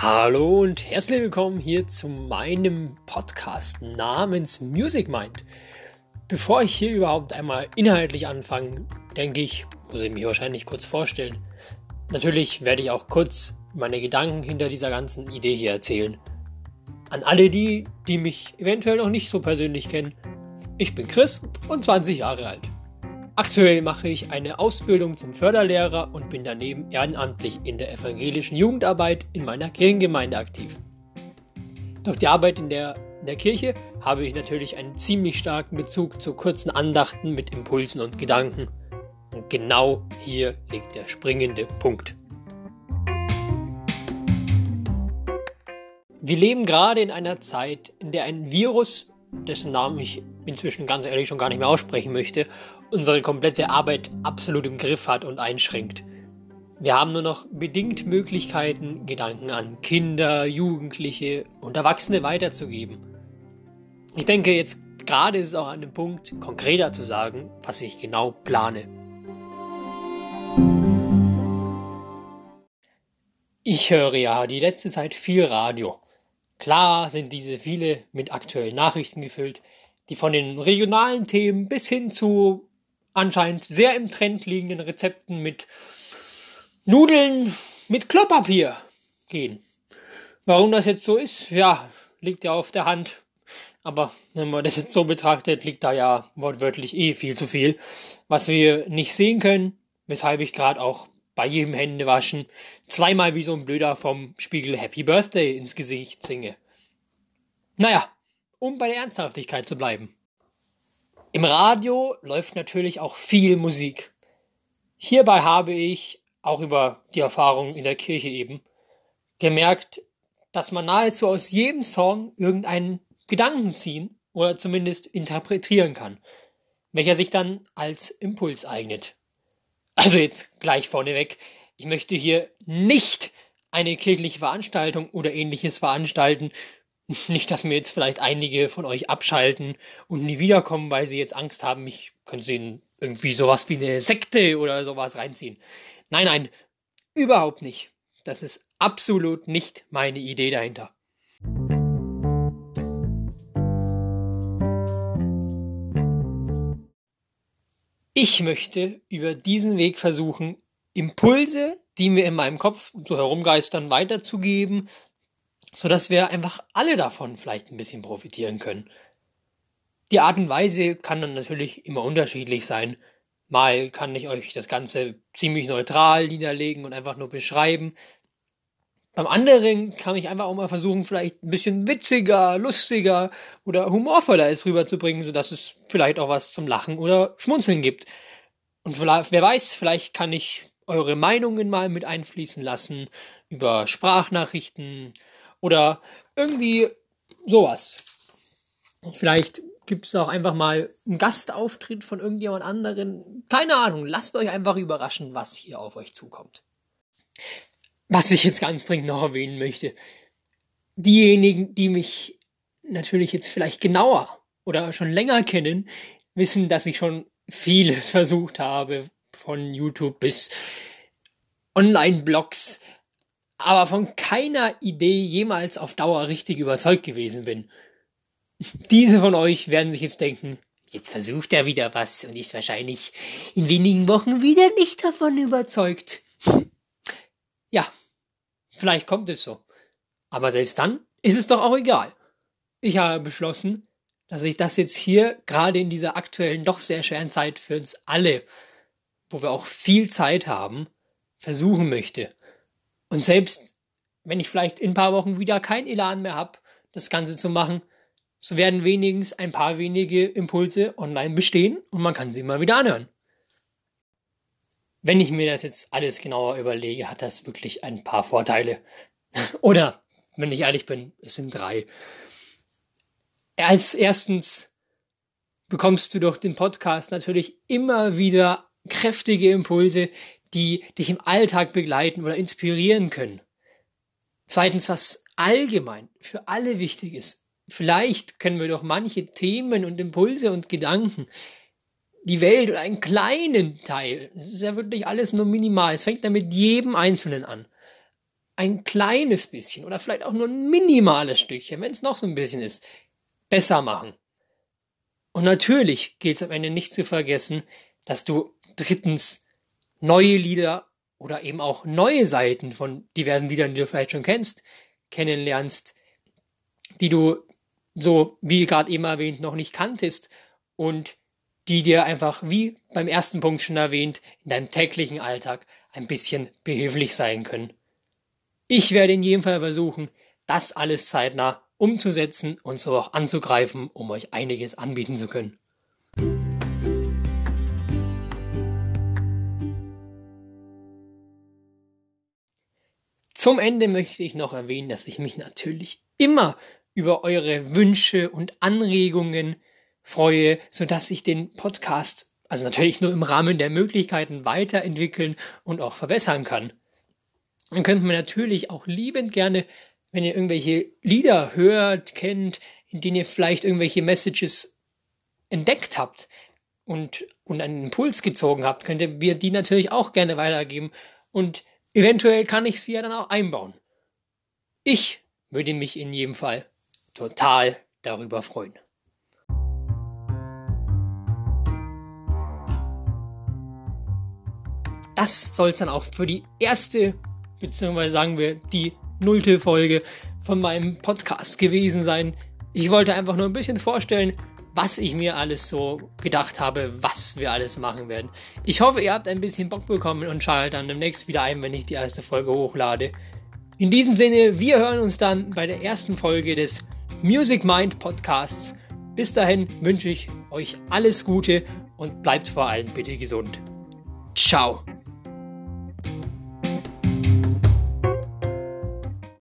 Hallo und herzlich willkommen hier zu meinem Podcast namens Music Mind. Bevor ich hier überhaupt einmal inhaltlich anfange, denke ich, muss ich mich wahrscheinlich kurz vorstellen. Natürlich werde ich auch kurz meine Gedanken hinter dieser ganzen Idee hier erzählen. An alle die, die mich eventuell noch nicht so persönlich kennen, ich bin Chris und 20 Jahre alt. Aktuell mache ich eine Ausbildung zum Förderlehrer und bin daneben ehrenamtlich in der evangelischen Jugendarbeit in meiner Kirchengemeinde aktiv. Durch die Arbeit in der, in der Kirche habe ich natürlich einen ziemlich starken Bezug zu kurzen Andachten mit Impulsen und Gedanken. Und genau hier liegt der springende Punkt. Wir leben gerade in einer Zeit, in der ein Virus, dessen Namen ich inzwischen ganz ehrlich schon gar nicht mehr aussprechen möchte, unsere komplette Arbeit absolut im Griff hat und einschränkt. Wir haben nur noch bedingt Möglichkeiten, Gedanken an Kinder, Jugendliche und Erwachsene weiterzugeben. Ich denke, jetzt gerade ist es auch an dem Punkt, konkreter zu sagen, was ich genau plane. Ich höre ja die letzte Zeit viel Radio. Klar sind diese viele mit aktuellen Nachrichten gefüllt, die von den regionalen Themen bis hin zu anscheinend sehr im Trend liegenden Rezepten mit Nudeln mit Klopapier gehen. Warum das jetzt so ist, ja, liegt ja auf der Hand. Aber wenn man das jetzt so betrachtet, liegt da ja wortwörtlich eh viel zu viel, was wir nicht sehen können, weshalb ich gerade auch bei jedem Händewaschen zweimal wie so ein Blöder vom Spiegel Happy Birthday ins Gesicht singe. Naja, um bei der Ernsthaftigkeit zu bleiben. Im Radio läuft natürlich auch viel Musik. Hierbei habe ich, auch über die Erfahrung in der Kirche eben, gemerkt, dass man nahezu aus jedem Song irgendeinen Gedanken ziehen oder zumindest interpretieren kann, welcher sich dann als Impuls eignet. Also jetzt gleich vorneweg, ich möchte hier nicht eine kirchliche Veranstaltung oder ähnliches veranstalten, nicht, dass mir jetzt vielleicht einige von euch abschalten und nie wiederkommen, weil sie jetzt Angst haben, ich könnte sie irgendwie sowas wie eine Sekte oder sowas reinziehen. Nein, nein, überhaupt nicht. Das ist absolut nicht meine Idee dahinter. Ich möchte über diesen Weg versuchen, Impulse, die mir in meinem Kopf so herumgeistern, weiterzugeben, so dass wir einfach alle davon vielleicht ein bisschen profitieren können. Die Art und Weise kann dann natürlich immer unterschiedlich sein. Mal kann ich euch das Ganze ziemlich neutral niederlegen und einfach nur beschreiben. Beim anderen kann ich einfach auch mal versuchen, vielleicht ein bisschen witziger, lustiger oder humorvoller es rüberzubringen, sodass es vielleicht auch was zum Lachen oder Schmunzeln gibt. Und wer weiß, vielleicht kann ich eure Meinungen mal mit einfließen lassen über Sprachnachrichten, oder irgendwie sowas. Vielleicht gibt es auch einfach mal einen Gastauftritt von irgendjemand anderen. Keine Ahnung, lasst euch einfach überraschen, was hier auf euch zukommt. Was ich jetzt ganz dringend noch erwähnen möchte. Diejenigen, die mich natürlich jetzt vielleicht genauer oder schon länger kennen, wissen, dass ich schon vieles versucht habe, von YouTube bis Online-Blogs, aber von keiner Idee jemals auf Dauer richtig überzeugt gewesen bin. Diese von euch werden sich jetzt denken, jetzt versucht er wieder was und ist wahrscheinlich in wenigen Wochen wieder nicht davon überzeugt. Ja, vielleicht kommt es so. Aber selbst dann ist es doch auch egal. Ich habe beschlossen, dass ich das jetzt hier gerade in dieser aktuellen doch sehr schweren Zeit für uns alle, wo wir auch viel Zeit haben, versuchen möchte. Und selbst wenn ich vielleicht in ein paar Wochen wieder kein Elan mehr habe, das Ganze zu machen, so werden wenigstens ein paar wenige Impulse online bestehen und man kann sie mal wieder anhören. Wenn ich mir das jetzt alles genauer überlege, hat das wirklich ein paar Vorteile. Oder, wenn ich ehrlich bin, es sind drei. Als erstens bekommst du durch den Podcast natürlich immer wieder kräftige Impulse, die dich im Alltag begleiten oder inspirieren können. Zweitens, was allgemein für alle wichtig ist. Vielleicht können wir doch manche Themen und Impulse und Gedanken, die Welt oder einen kleinen Teil, es ist ja wirklich alles nur minimal, es fängt ja mit jedem Einzelnen an, ein kleines bisschen oder vielleicht auch nur ein minimales Stückchen, wenn es noch so ein bisschen ist, besser machen. Und natürlich gilt es am Ende nicht zu vergessen, dass du drittens neue Lieder oder eben auch neue Seiten von diversen Liedern, die du vielleicht schon kennst, kennenlernst, die du so, wie gerade eben erwähnt, noch nicht kanntest. Und die dir einfach, wie beim ersten Punkt schon erwähnt, in deinem täglichen Alltag ein bisschen behilflich sein können. Ich werde in jedem Fall versuchen, das alles zeitnah umzusetzen und so auch anzugreifen, um euch einiges anbieten zu können. Zum Ende möchte ich noch erwähnen, dass ich mich natürlich immer über eure Wünsche und Anregungen freue, sodass ich den Podcast, also natürlich nur im Rahmen der Möglichkeiten weiterentwickeln und auch verbessern kann. Dann könnt ihr natürlich auch liebend gerne, wenn ihr irgendwelche Lieder hört, kennt, in denen ihr vielleicht irgendwelche Messages entdeckt habt und, und einen Impuls gezogen habt, könnt ihr mir die natürlich auch gerne weitergeben und Eventuell kann ich sie ja dann auch einbauen. Ich würde mich in jedem Fall total darüber freuen. Das soll es dann auch für die erste, beziehungsweise sagen wir die nullte Folge von meinem Podcast gewesen sein. Ich wollte einfach nur ein bisschen vorstellen, was ich mir alles so gedacht habe, was wir alles machen werden. Ich hoffe, ihr habt ein bisschen Bock bekommen und schaltet dann demnächst wieder ein, wenn ich die erste Folge hochlade. In diesem Sinne, wir hören uns dann bei der ersten Folge des Music Mind Podcasts. Bis dahin wünsche ich euch alles Gute und bleibt vor allem bitte gesund. Ciao.